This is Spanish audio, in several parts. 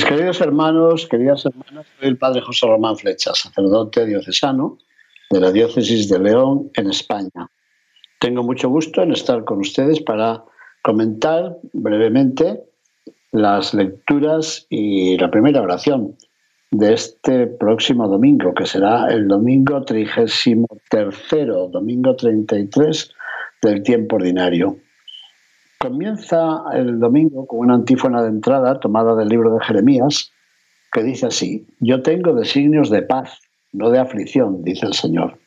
Mis queridos hermanos, queridas hermanas, soy el padre José Román Flecha, sacerdote diocesano de la diócesis de León en España. Tengo mucho gusto en estar con ustedes para comentar brevemente las lecturas y la primera oración de este próximo domingo, que será el domingo trigésimo tercero, domingo 33 del tiempo ordinario. Comienza el domingo con una antífona de entrada tomada del libro de Jeremías, que dice así, yo tengo designios de paz, no de aflicción, dice el Señor.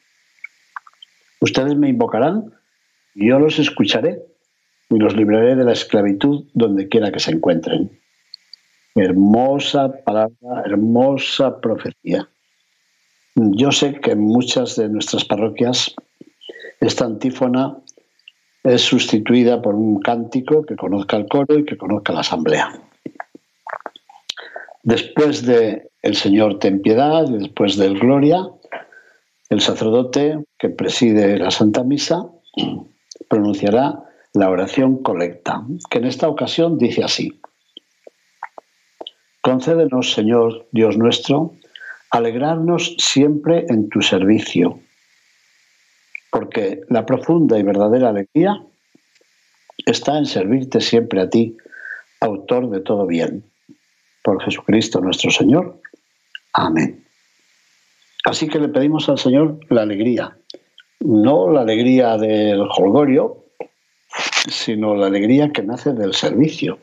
Ustedes me invocarán y yo los escucharé y los libraré de la esclavitud donde quiera que se encuentren. Hermosa palabra, hermosa profecía. Yo sé que en muchas de nuestras parroquias esta antífona es sustituida por un cántico que conozca el coro y que conozca la asamblea. Después de El Señor ten piedad y después del Gloria, el sacerdote que preside la Santa Misa pronunciará la oración colecta, que en esta ocasión dice así. Concédenos, Señor Dios nuestro, alegrarnos siempre en tu servicio, porque la profunda y verdadera alegría está en servirte siempre a ti, autor de todo bien. Por Jesucristo nuestro Señor. Amén. Así que le pedimos al Señor la alegría, no la alegría del holgorio, sino la alegría que nace del servicio,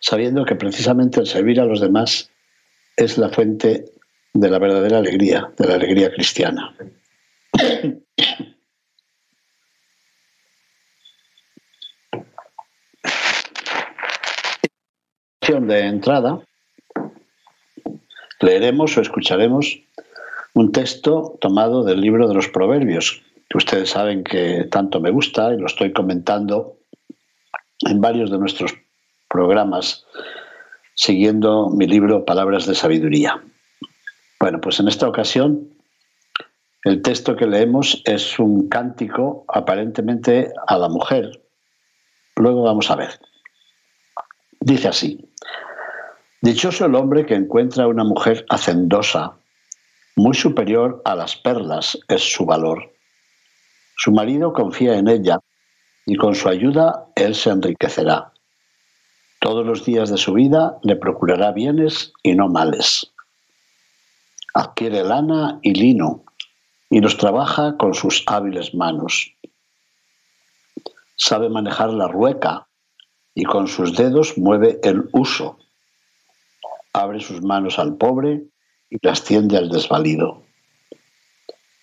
sabiendo que precisamente el servir a los demás es la fuente de la verdadera alegría, de la alegría cristiana. De entrada leeremos o escucharemos un texto tomado del libro de los Proverbios, que ustedes saben que tanto me gusta y lo estoy comentando en varios de nuestros programas, siguiendo mi libro Palabras de Sabiduría. Bueno, pues en esta ocasión el texto que leemos es un cántico aparentemente a la mujer. Luego vamos a ver. Dice así, Dichoso el hombre que encuentra una mujer hacendosa, muy superior a las perlas es su valor. Su marido confía en ella y con su ayuda él se enriquecerá. Todos los días de su vida le procurará bienes y no males. Adquiere lana y lino y los trabaja con sus hábiles manos. Sabe manejar la rueca y con sus dedos mueve el uso. Abre sus manos al pobre y las tiende al desvalido.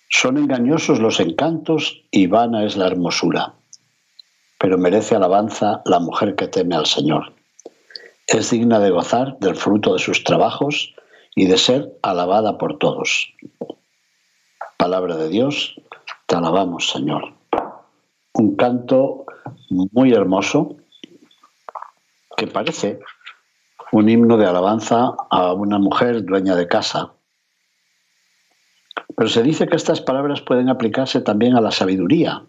Son engañosos los encantos y vana es la hermosura, pero merece alabanza la mujer que teme al Señor. Es digna de gozar del fruto de sus trabajos y de ser alabada por todos. Palabra de Dios, te alabamos, Señor. Un canto muy hermoso que parece un himno de alabanza a una mujer dueña de casa. Pero se dice que estas palabras pueden aplicarse también a la sabiduría,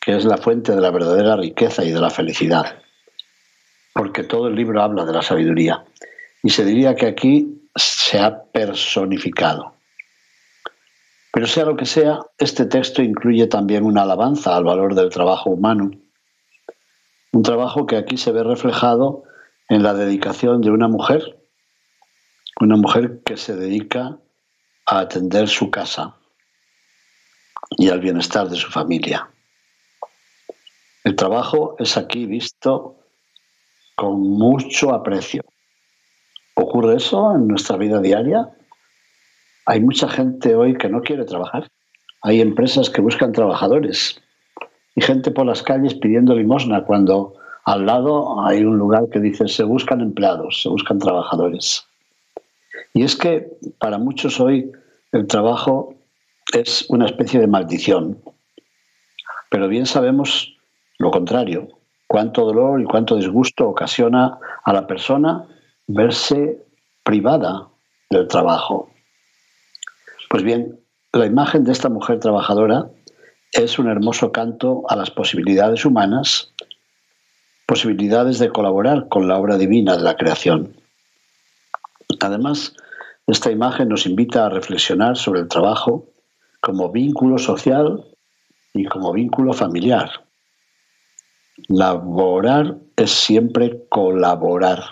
que es la fuente de la verdadera riqueza y de la felicidad, porque todo el libro habla de la sabiduría. Y se diría que aquí se ha personificado. Pero sea lo que sea, este texto incluye también una alabanza al valor del trabajo humano, un trabajo que aquí se ve reflejado en la dedicación de una mujer, una mujer que se dedica a atender su casa y al bienestar de su familia. El trabajo es aquí visto con mucho aprecio. ¿Ocurre eso en nuestra vida diaria? Hay mucha gente hoy que no quiere trabajar. Hay empresas que buscan trabajadores y gente por las calles pidiendo limosna cuando al lado hay un lugar que dice se buscan empleados, se buscan trabajadores. Y es que para muchos hoy el trabajo es una especie de maldición, pero bien sabemos lo contrario, cuánto dolor y cuánto disgusto ocasiona a la persona verse privada del trabajo. Pues bien, la imagen de esta mujer trabajadora es un hermoso canto a las posibilidades humanas, posibilidades de colaborar con la obra divina de la creación. Además, esta imagen nos invita a reflexionar sobre el trabajo como vínculo social y como vínculo familiar. Laborar es siempre colaborar.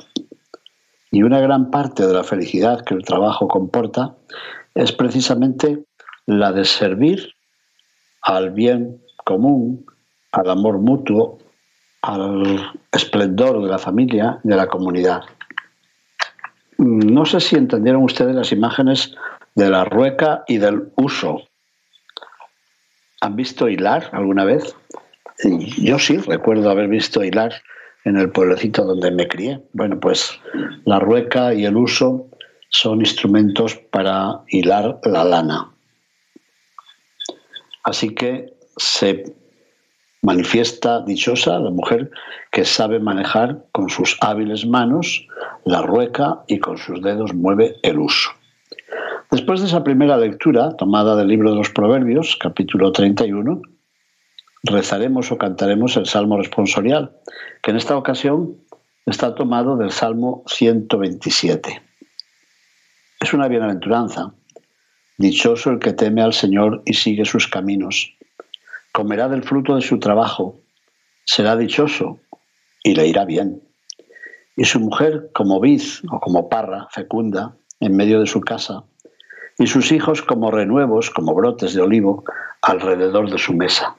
Y una gran parte de la felicidad que el trabajo comporta es precisamente la de servir al bien común, al amor mutuo, al esplendor de la familia de la comunidad. No sé si entendieron ustedes las imágenes de la rueca y del uso. ¿Han visto hilar alguna vez? Yo sí, recuerdo haber visto hilar en el pueblecito donde me crié. Bueno, pues la rueca y el uso son instrumentos para hilar la lana. Así que se manifiesta dichosa la mujer que sabe manejar con sus hábiles manos la rueca y con sus dedos mueve el uso. Después de esa primera lectura, tomada del libro de los Proverbios, capítulo 31, rezaremos o cantaremos el Salmo responsorial, que en esta ocasión está tomado del Salmo 127. Es una bienaventuranza Dichoso el que teme al Señor y sigue sus caminos. Comerá del fruto de su trabajo. Será dichoso y le irá bien. Y su mujer como vid o como parra fecunda en medio de su casa. Y sus hijos como renuevos, como brotes de olivo alrededor de su mesa.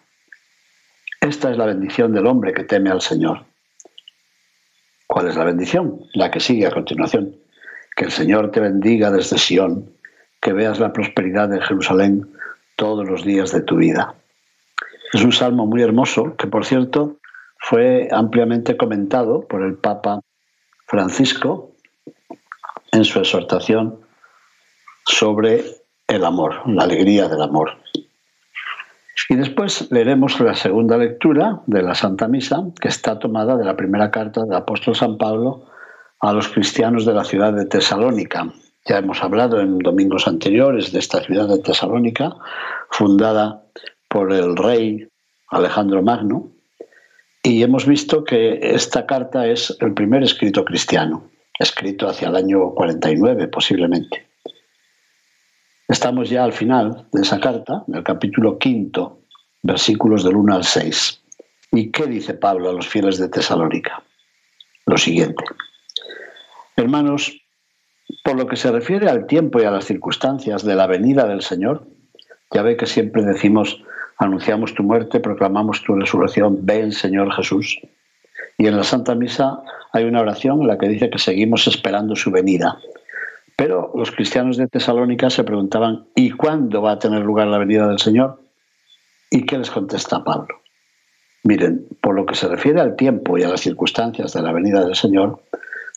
Esta es la bendición del hombre que teme al Señor. ¿Cuál es la bendición? La que sigue a continuación. Que el Señor te bendiga desde Sión que veas la prosperidad de Jerusalén todos los días de tu vida. Es un salmo muy hermoso que, por cierto, fue ampliamente comentado por el Papa Francisco en su exhortación sobre el amor, la alegría del amor. Y después leeremos la segunda lectura de la Santa Misa, que está tomada de la primera carta del apóstol San Pablo a los cristianos de la ciudad de Tesalónica, ya hemos hablado en domingos anteriores de esta ciudad de Tesalónica, fundada por el rey Alejandro Magno, y hemos visto que esta carta es el primer escrito cristiano, escrito hacia el año 49 posiblemente. Estamos ya al final de esa carta, en el capítulo quinto, versículos del 1 al 6. ¿Y qué dice Pablo a los fieles de Tesalónica? Lo siguiente. Hermanos, por lo que se refiere al tiempo y a las circunstancias de la venida del Señor, ya ve que siempre decimos, anunciamos tu muerte, proclamamos tu resurrección, ven Señor Jesús. Y en la Santa Misa hay una oración en la que dice que seguimos esperando su venida. Pero los cristianos de Tesalónica se preguntaban, ¿y cuándo va a tener lugar la venida del Señor? ¿Y qué les contesta Pablo? Miren, por lo que se refiere al tiempo y a las circunstancias de la venida del Señor,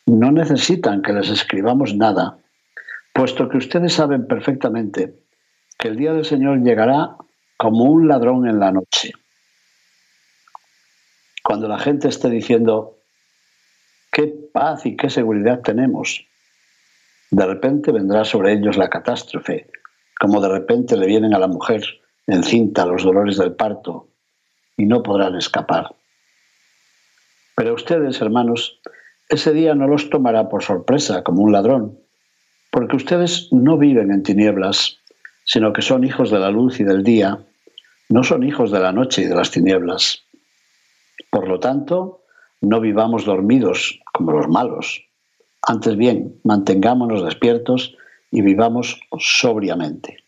no necesitan que les escribamos nada, puesto que ustedes saben perfectamente que el día del Señor llegará como un ladrón en la noche. Cuando la gente esté diciendo, qué paz y qué seguridad tenemos, de repente vendrá sobre ellos la catástrofe, como de repente le vienen a la mujer encinta los dolores del parto y no podrán escapar. Pero ustedes, hermanos, ese día no los tomará por sorpresa como un ladrón, porque ustedes no viven en tinieblas, sino que son hijos de la luz y del día, no son hijos de la noche y de las tinieblas. Por lo tanto, no vivamos dormidos como los malos. Antes bien, mantengámonos despiertos y vivamos sobriamente.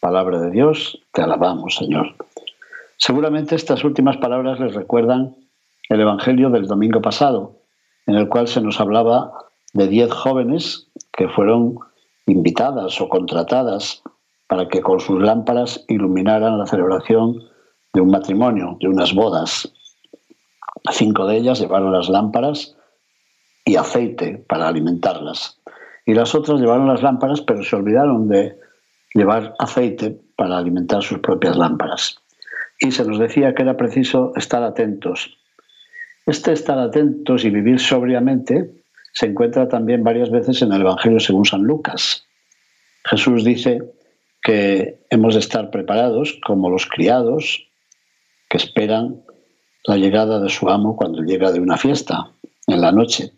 Palabra de Dios, te alabamos, Señor. Seguramente estas últimas palabras les recuerdan el Evangelio del domingo pasado, en el cual se nos hablaba de diez jóvenes que fueron invitadas o contratadas para que con sus lámparas iluminaran la celebración de un matrimonio, de unas bodas. Cinco de ellas llevaron las lámparas y aceite para alimentarlas. Y las otras llevaron las lámparas, pero se olvidaron de llevar aceite para alimentar sus propias lámparas. Y se nos decía que era preciso estar atentos. Este estar atentos y vivir sobriamente se encuentra también varias veces en el Evangelio según San Lucas. Jesús dice que hemos de estar preparados como los criados que esperan la llegada de su amo cuando llega de una fiesta en la noche.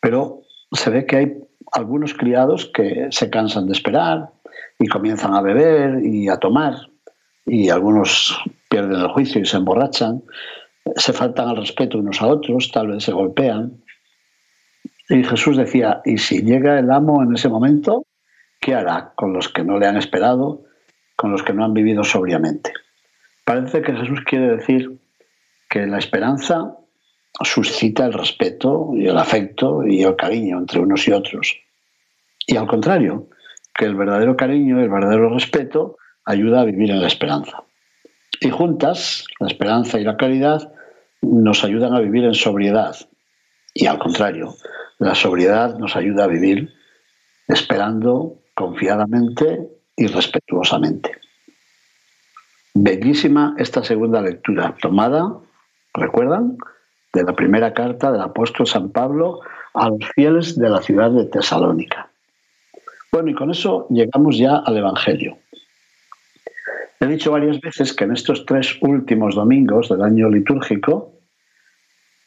Pero se ve que hay algunos criados que se cansan de esperar y comienzan a beber y a tomar y algunos pierden el juicio y se emborrachan, se faltan al respeto unos a otros, tal vez se golpean. Y Jesús decía, ¿y si llega el amo en ese momento? ¿Qué hará con los que no le han esperado, con los que no han vivido sobriamente? Parece que Jesús quiere decir que la esperanza suscita el respeto y el afecto y el cariño entre unos y otros. Y al contrario, que el verdadero cariño el verdadero respeto ayuda a vivir en la esperanza. Y juntas, la esperanza y la caridad nos ayudan a vivir en sobriedad. Y al contrario, la sobriedad nos ayuda a vivir esperando confiadamente y respetuosamente. Bellísima esta segunda lectura, tomada, ¿recuerdan? De la primera carta del apóstol San Pablo a los fieles de la ciudad de Tesalónica. Bueno, y con eso llegamos ya al Evangelio. He dicho varias veces que en estos tres últimos domingos del año litúrgico,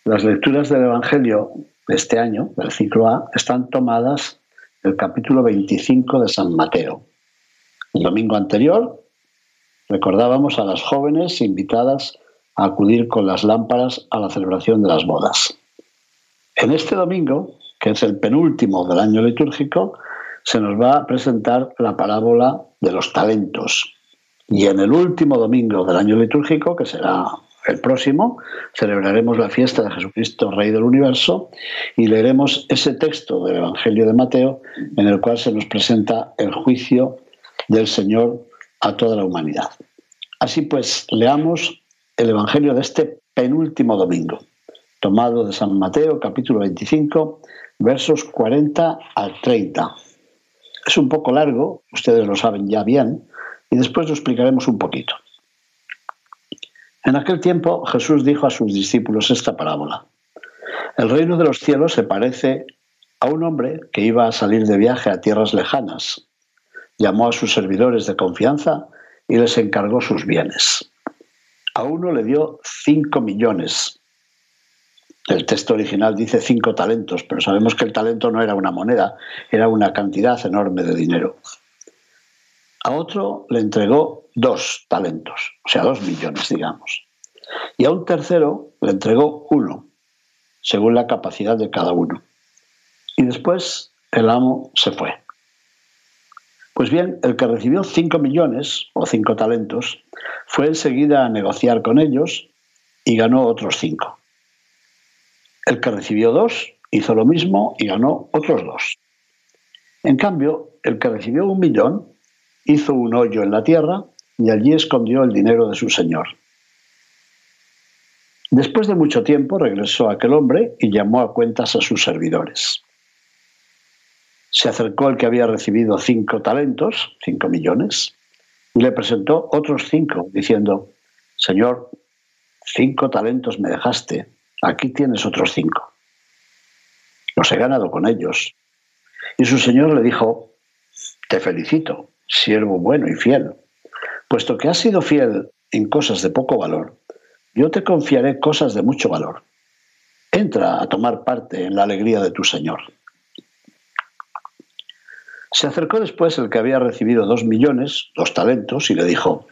las lecturas del Evangelio de este año, del ciclo A, están tomadas del capítulo 25 de San Mateo. El domingo anterior recordábamos a las jóvenes invitadas a acudir con las lámparas a la celebración de las bodas. En este domingo, que es el penúltimo del año litúrgico, se nos va a presentar la parábola de los talentos. Y en el último domingo del año litúrgico, que será el próximo, celebraremos la fiesta de Jesucristo, Rey del Universo, y leeremos ese texto del Evangelio de Mateo en el cual se nos presenta el juicio del Señor a toda la humanidad. Así pues, leamos el Evangelio de este penúltimo domingo, tomado de San Mateo, capítulo 25, versos 40 al 30. Es un poco largo, ustedes lo saben ya bien, y después lo explicaremos un poquito. En aquel tiempo Jesús dijo a sus discípulos esta parábola. El reino de los cielos se parece a un hombre que iba a salir de viaje a tierras lejanas. Llamó a sus servidores de confianza y les encargó sus bienes. A uno le dio cinco millones el texto original dice cinco talentos, pero sabemos que el talento no era una moneda, era una cantidad enorme de dinero. A otro le entregó dos talentos, o sea, dos millones, digamos. Y a un tercero le entregó uno, según la capacidad de cada uno. Y después el amo se fue. Pues bien, el que recibió cinco millones o cinco talentos fue enseguida a negociar con ellos y ganó otros cinco. El que recibió dos hizo lo mismo y ganó otros dos. En cambio, el que recibió un millón hizo un hoyo en la tierra y allí escondió el dinero de su señor. Después de mucho tiempo regresó aquel hombre y llamó a cuentas a sus servidores. Se acercó el que había recibido cinco talentos, cinco millones, y le presentó otros cinco, diciendo, Señor, cinco talentos me dejaste aquí tienes otros cinco. Los he ganado con ellos. Y su señor le dijo, te felicito, siervo bueno y fiel. Puesto que has sido fiel en cosas de poco valor, yo te confiaré cosas de mucho valor. Entra a tomar parte en la alegría de tu Señor. Se acercó después el que había recibido dos millones, dos talentos, y le dijo,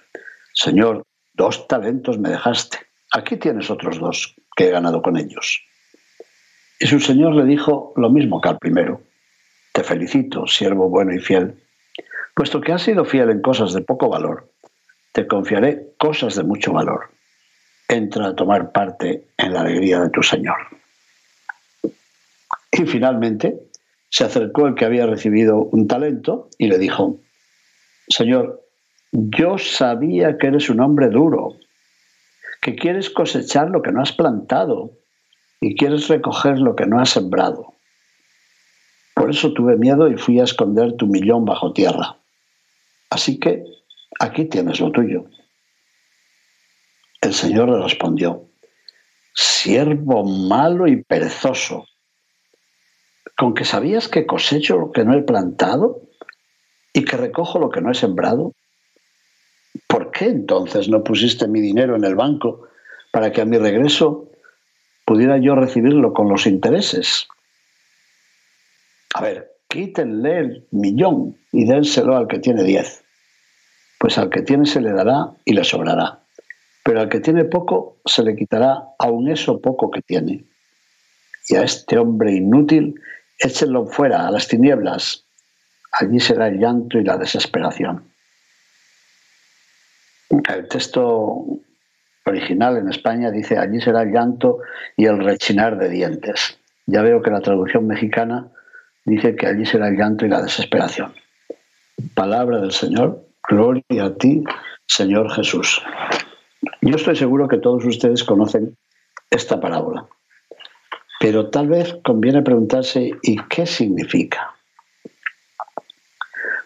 Señor, dos talentos me dejaste. Aquí tienes otros dos que he ganado con ellos. Y su señor le dijo lo mismo que al primero. Te felicito, siervo bueno y fiel. Puesto que has sido fiel en cosas de poco valor, te confiaré cosas de mucho valor. Entra a tomar parte en la alegría de tu Señor. Y finalmente se acercó el que había recibido un talento y le dijo, Señor, yo sabía que eres un hombre duro que quieres cosechar lo que no has plantado y quieres recoger lo que no has sembrado. Por eso tuve miedo y fui a esconder tu millón bajo tierra. Así que aquí tienes lo tuyo. El Señor le respondió, siervo malo y perezoso, con que sabías que cosecho lo que no he plantado y que recojo lo que no he sembrado. ¿Por qué entonces no pusiste mi dinero en el banco para que a mi regreso pudiera yo recibirlo con los intereses? A ver, quítenle el millón y dénselo al que tiene diez. Pues al que tiene se le dará y le sobrará. Pero al que tiene poco se le quitará aun eso poco que tiene. Y a este hombre inútil échenlo fuera, a las tinieblas. Allí será el llanto y la desesperación. El texto original en España dice, allí será el llanto y el rechinar de dientes. Ya veo que la traducción mexicana dice que allí será el llanto y la desesperación. Palabra del Señor, gloria a ti, Señor Jesús. Yo estoy seguro que todos ustedes conocen esta parábola, pero tal vez conviene preguntarse ¿y qué significa?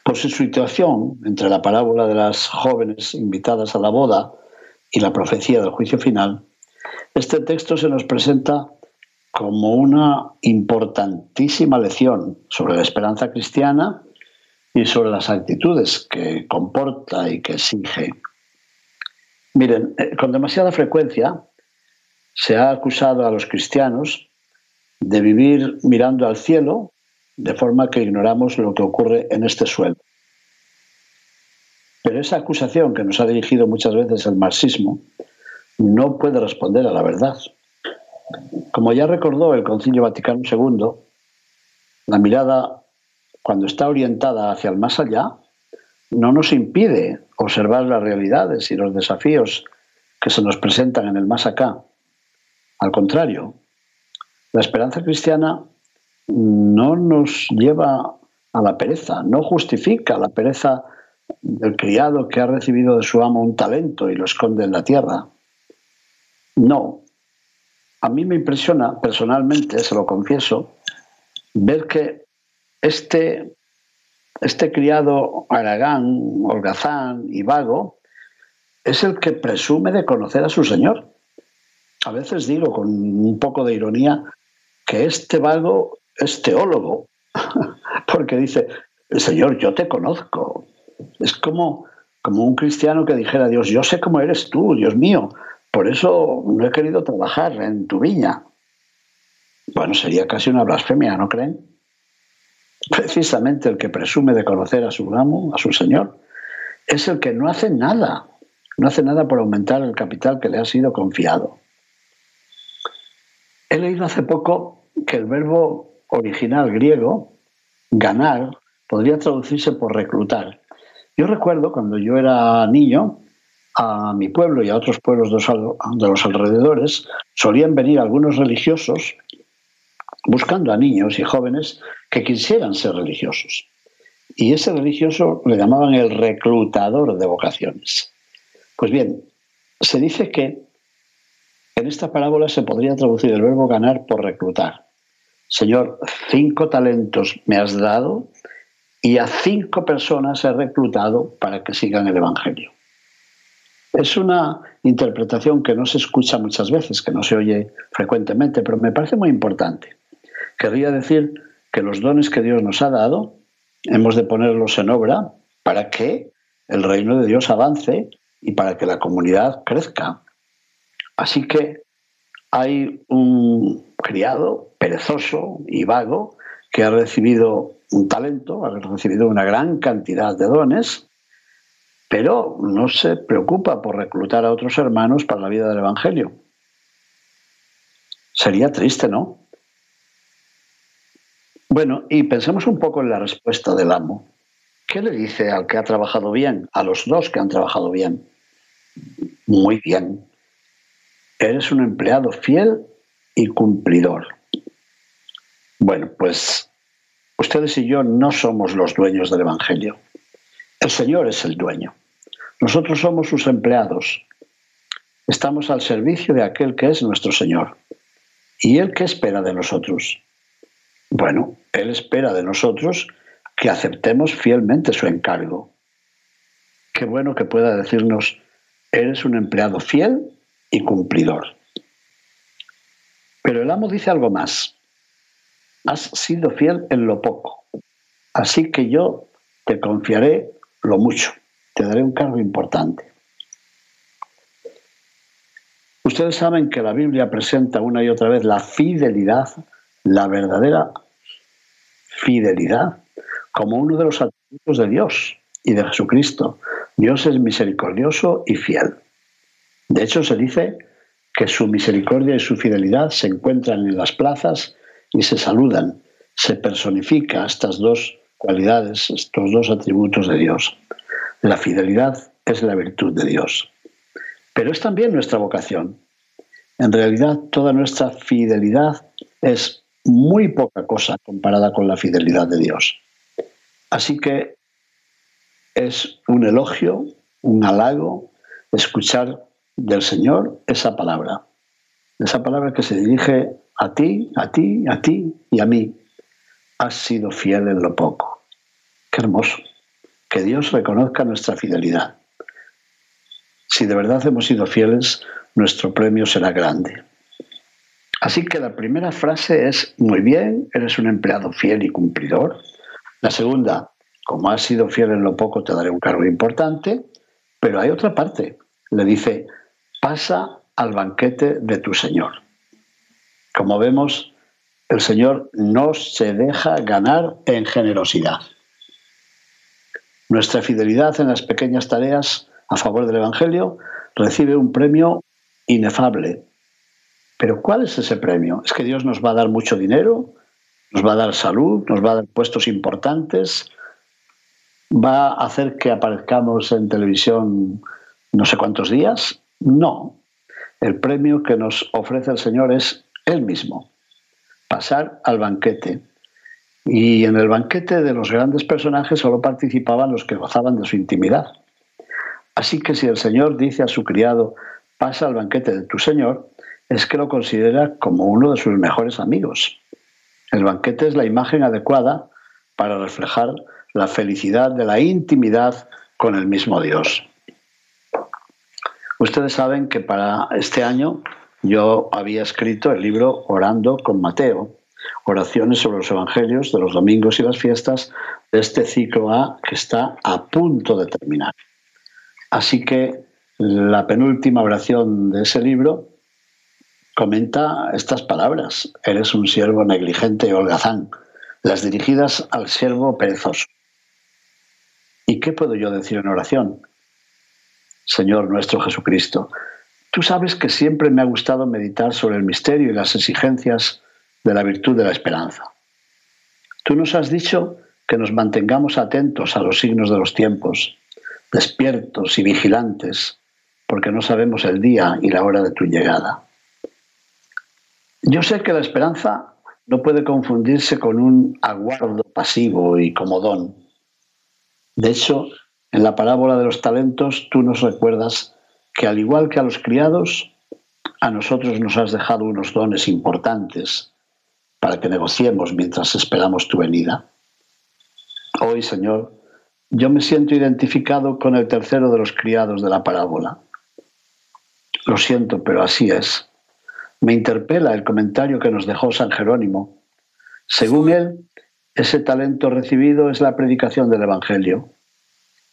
Por su situación entre la parábola de las jóvenes invitadas a la boda y la profecía del juicio final, este texto se nos presenta como una importantísima lección sobre la esperanza cristiana y sobre las actitudes que comporta y que exige. Miren, eh, con demasiada frecuencia se ha acusado a los cristianos de vivir mirando al cielo de forma que ignoramos lo que ocurre en este suelo. Pero esa acusación que nos ha dirigido muchas veces el marxismo no puede responder a la verdad. Como ya recordó el Concilio Vaticano II, la mirada, cuando está orientada hacia el más allá, no nos impide observar las realidades y los desafíos que se nos presentan en el más acá. Al contrario, la esperanza cristiana no nos lleva a la pereza, no justifica la pereza del criado que ha recibido de su amo un talento y lo esconde en la tierra. No, a mí me impresiona personalmente, se lo confieso, ver que este, este criado aragán, holgazán y vago es el que presume de conocer a su señor. A veces digo con un poco de ironía que este vago es teólogo, porque dice, Señor, yo te conozco. Es como, como un cristiano que dijera Dios, yo sé cómo eres tú, Dios mío, por eso no he querido trabajar en tu viña. Bueno, sería casi una blasfemia, ¿no creen? Precisamente el que presume de conocer a su amo, a su señor, es el que no hace nada, no hace nada por aumentar el capital que le ha sido confiado. He leído hace poco que el verbo original griego, ganar, podría traducirse por reclutar. Yo recuerdo cuando yo era niño, a mi pueblo y a otros pueblos de los alrededores solían venir algunos religiosos buscando a niños y jóvenes que quisieran ser religiosos. Y ese religioso le llamaban el reclutador de vocaciones. Pues bien, se dice que en esta parábola se podría traducir el verbo ganar por reclutar. Señor, cinco talentos me has dado y a cinco personas he reclutado para que sigan el Evangelio. Es una interpretación que no se escucha muchas veces, que no se oye frecuentemente, pero me parece muy importante. Querría decir que los dones que Dios nos ha dado hemos de ponerlos en obra para que el reino de Dios avance y para que la comunidad crezca. Así que hay un criado perezoso y vago que ha recibido un talento, ha recibido una gran cantidad de dones pero no se preocupa por reclutar a otros hermanos para la vida del Evangelio. Sería triste, ¿no? Bueno, y pensemos un poco en la respuesta del amo. ¿Qué le dice al que ha trabajado bien, a los dos que han trabajado bien? Muy bien. Eres un empleado fiel y cumplidor. Bueno, pues ustedes y yo no somos los dueños del Evangelio. El Señor es el dueño. Nosotros somos sus empleados. estamos al servicio de aquel que es nuestro Señor. ¿Y Él qué espera de nosotros? Bueno, Él espera de nosotros que aceptemos fielmente su encargo. Qué bueno que pueda decirnos, eres un empleado fiel y cumplidor. Pero el amo dice algo más. Has sido fiel en lo poco, así que yo te confiaré lo mucho, te daré un cargo importante. Ustedes saben que la Biblia presenta una y otra vez la fidelidad, la verdadera fidelidad, como uno de los atributos de Dios y de Jesucristo. Dios es misericordioso y fiel. De hecho, se dice que su misericordia y su fidelidad se encuentran en las plazas y se saludan. Se personifica estas dos cualidades, estos dos atributos de Dios. La fidelidad es la virtud de Dios. Pero es también nuestra vocación. En realidad, toda nuestra fidelidad es muy poca cosa comparada con la fidelidad de Dios. Así que es un elogio, un halago, escuchar del Señor esa palabra. Esa palabra que se dirige a ti, a ti, a ti y a mí. Has sido fiel en lo poco. Qué hermoso. Que Dios reconozca nuestra fidelidad. Si de verdad hemos sido fieles, nuestro premio será grande. Así que la primera frase es, muy bien, eres un empleado fiel y cumplidor. La segunda, como has sido fiel en lo poco, te daré un cargo importante. Pero hay otra parte. Le dice, pasa al banquete de tu Señor. Como vemos, el Señor no se deja ganar en generosidad. Nuestra fidelidad en las pequeñas tareas a favor del Evangelio recibe un premio inefable. Pero ¿cuál es ese premio? ¿Es que Dios nos va a dar mucho dinero? ¿Nos va a dar salud? ¿Nos va a dar puestos importantes? ¿Va a hacer que aparezcamos en televisión no sé cuántos días? No. El premio que nos ofrece el Señor es Él mismo. Pasar al banquete. Y en el banquete de los grandes personajes solo participaban los que gozaban de su intimidad. Así que si el Señor dice a su criado, pasa al banquete de tu Señor, es que lo considera como uno de sus mejores amigos. El banquete es la imagen adecuada para reflejar la felicidad de la intimidad con el mismo Dios. Ustedes saben que para este año yo había escrito el libro Orando con Mateo, oraciones sobre los evangelios de los domingos y las fiestas de este ciclo A que está a punto de terminar. Así que la penúltima oración de ese libro comenta estas palabras. Eres un siervo negligente y holgazán, las dirigidas al siervo perezoso. ¿Y qué puedo yo decir en oración? Señor nuestro Jesucristo, tú sabes que siempre me ha gustado meditar sobre el misterio y las exigencias de la virtud de la esperanza. Tú nos has dicho que nos mantengamos atentos a los signos de los tiempos, despiertos y vigilantes, porque no sabemos el día y la hora de tu llegada. Yo sé que la esperanza no puede confundirse con un aguardo pasivo y comodón. De hecho, en la parábola de los talentos tú nos recuerdas que al igual que a los criados, a nosotros nos has dejado unos dones importantes para que negociemos mientras esperamos tu venida. Hoy, Señor, yo me siento identificado con el tercero de los criados de la parábola. Lo siento, pero así es. Me interpela el comentario que nos dejó San Jerónimo. Según él, ese talento recibido es la predicación del Evangelio.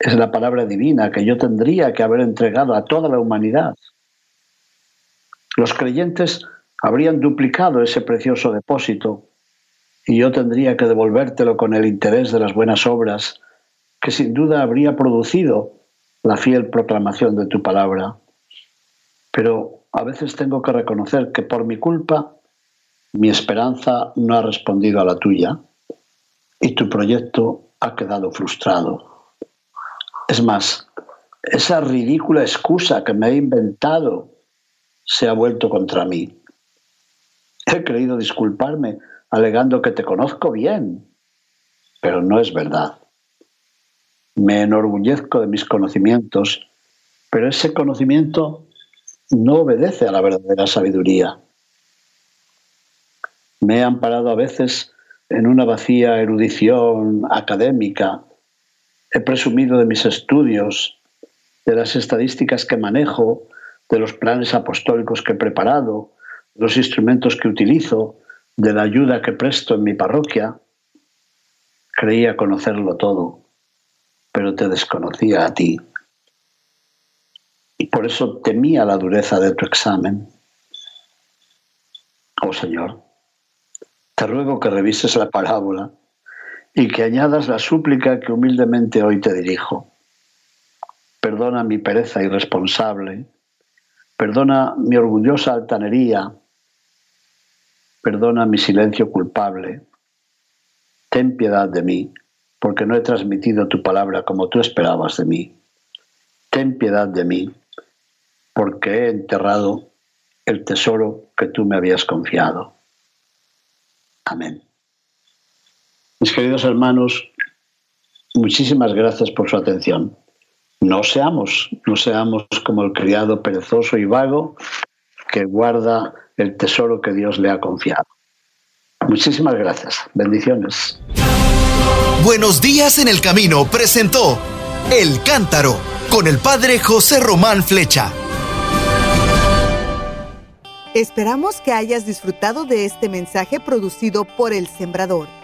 Es la palabra divina que yo tendría que haber entregado a toda la humanidad. Los creyentes habrían duplicado ese precioso depósito y yo tendría que devolvértelo con el interés de las buenas obras que sin duda habría producido la fiel proclamación de tu palabra. Pero a veces tengo que reconocer que por mi culpa mi esperanza no ha respondido a la tuya y tu proyecto ha quedado frustrado. Es más, esa ridícula excusa que me he inventado se ha vuelto contra mí. He creído disculparme alegando que te conozco bien, pero no es verdad. Me enorgullezco de mis conocimientos, pero ese conocimiento no obedece a la verdadera sabiduría. Me he amparado a veces en una vacía erudición académica. He presumido de mis estudios, de las estadísticas que manejo, de los planes apostólicos que he preparado, de los instrumentos que utilizo, de la ayuda que presto en mi parroquia. Creía conocerlo todo, pero te desconocía a ti. Y por eso temía la dureza de tu examen. Oh Señor, te ruego que revises la parábola y que añadas la súplica que humildemente hoy te dirijo. Perdona mi pereza irresponsable, perdona mi orgullosa altanería, perdona mi silencio culpable. Ten piedad de mí, porque no he transmitido tu palabra como tú esperabas de mí. Ten piedad de mí, porque he enterrado el tesoro que tú me habías confiado. Amén. Mis queridos hermanos, muchísimas gracias por su atención. No seamos, no seamos como el criado perezoso y vago que guarda el tesoro que Dios le ha confiado. Muchísimas gracias. Bendiciones. Buenos días en el camino presentó El Cántaro con el padre José Román Flecha. Esperamos que hayas disfrutado de este mensaje producido por El Sembrador.